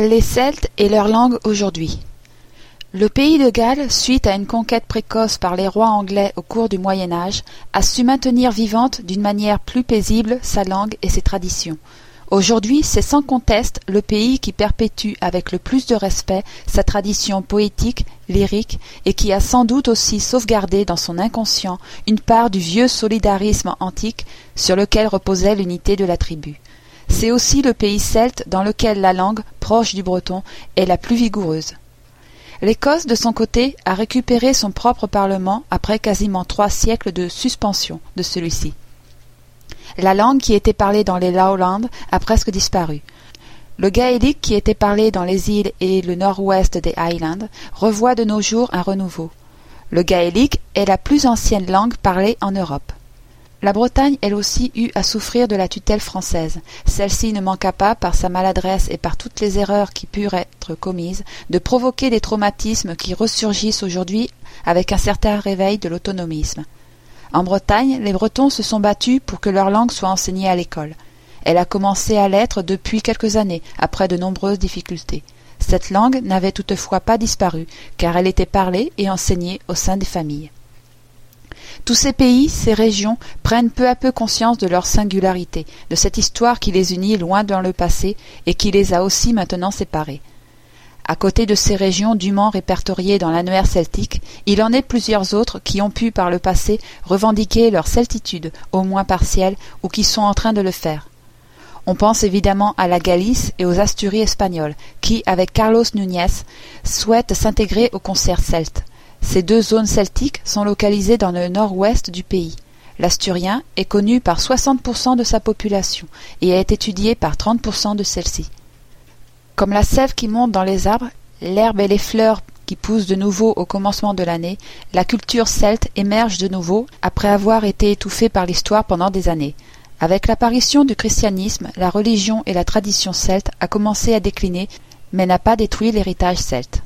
Les Celtes et leur langue aujourd'hui. Le pays de Galles, suite à une conquête précoce par les rois anglais au cours du Moyen Âge, a su maintenir vivante d'une manière plus paisible sa langue et ses traditions. Aujourd'hui, c'est sans conteste le pays qui perpétue avec le plus de respect sa tradition poétique, lyrique, et qui a sans doute aussi sauvegardé dans son inconscient une part du vieux solidarisme antique sur lequel reposait l'unité de la tribu. C'est aussi le pays celte dans lequel la langue, proche du breton, est la plus vigoureuse. L'Écosse, de son côté, a récupéré son propre parlement après quasiment trois siècles de suspension de celui-ci. La langue qui était parlée dans les Lowlands a presque disparu. Le gaélique qui était parlé dans les îles et le nord-ouest des Highlands revoit de nos jours un renouveau. Le gaélique est la plus ancienne langue parlée en Europe. La Bretagne, elle aussi, eut à souffrir de la tutelle française. Celle-ci ne manqua pas, par sa maladresse et par toutes les erreurs qui purent être commises, de provoquer des traumatismes qui ressurgissent aujourd'hui avec un certain réveil de l'autonomisme. En Bretagne, les Bretons se sont battus pour que leur langue soit enseignée à l'école. Elle a commencé à l'être depuis quelques années, après de nombreuses difficultés. Cette langue n'avait toutefois pas disparu, car elle était parlée et enseignée au sein des familles. Tous ces pays, ces régions, prennent peu à peu conscience de leur singularité, de cette histoire qui les unit loin dans le passé et qui les a aussi maintenant séparés. À côté de ces régions dûment répertoriées dans l'annuaire celtique, il en est plusieurs autres qui ont pu par le passé revendiquer leur celtitude, au moins partielle, ou qui sont en train de le faire. On pense évidemment à la Galice et aux Asturies espagnoles, qui, avec Carlos Núñez, souhaitent s'intégrer au concert celte. Ces deux zones celtiques sont localisées dans le nord-ouest du pays. L'asturien est connu par 60% de sa population et est étudié par 30% de celle-ci. Comme la sève qui monte dans les arbres, l'herbe et les fleurs qui poussent de nouveau au commencement de l'année, la culture celte émerge de nouveau après avoir été étouffée par l'histoire pendant des années. Avec l'apparition du christianisme, la religion et la tradition celte a commencé à décliner, mais n'a pas détruit l'héritage celte.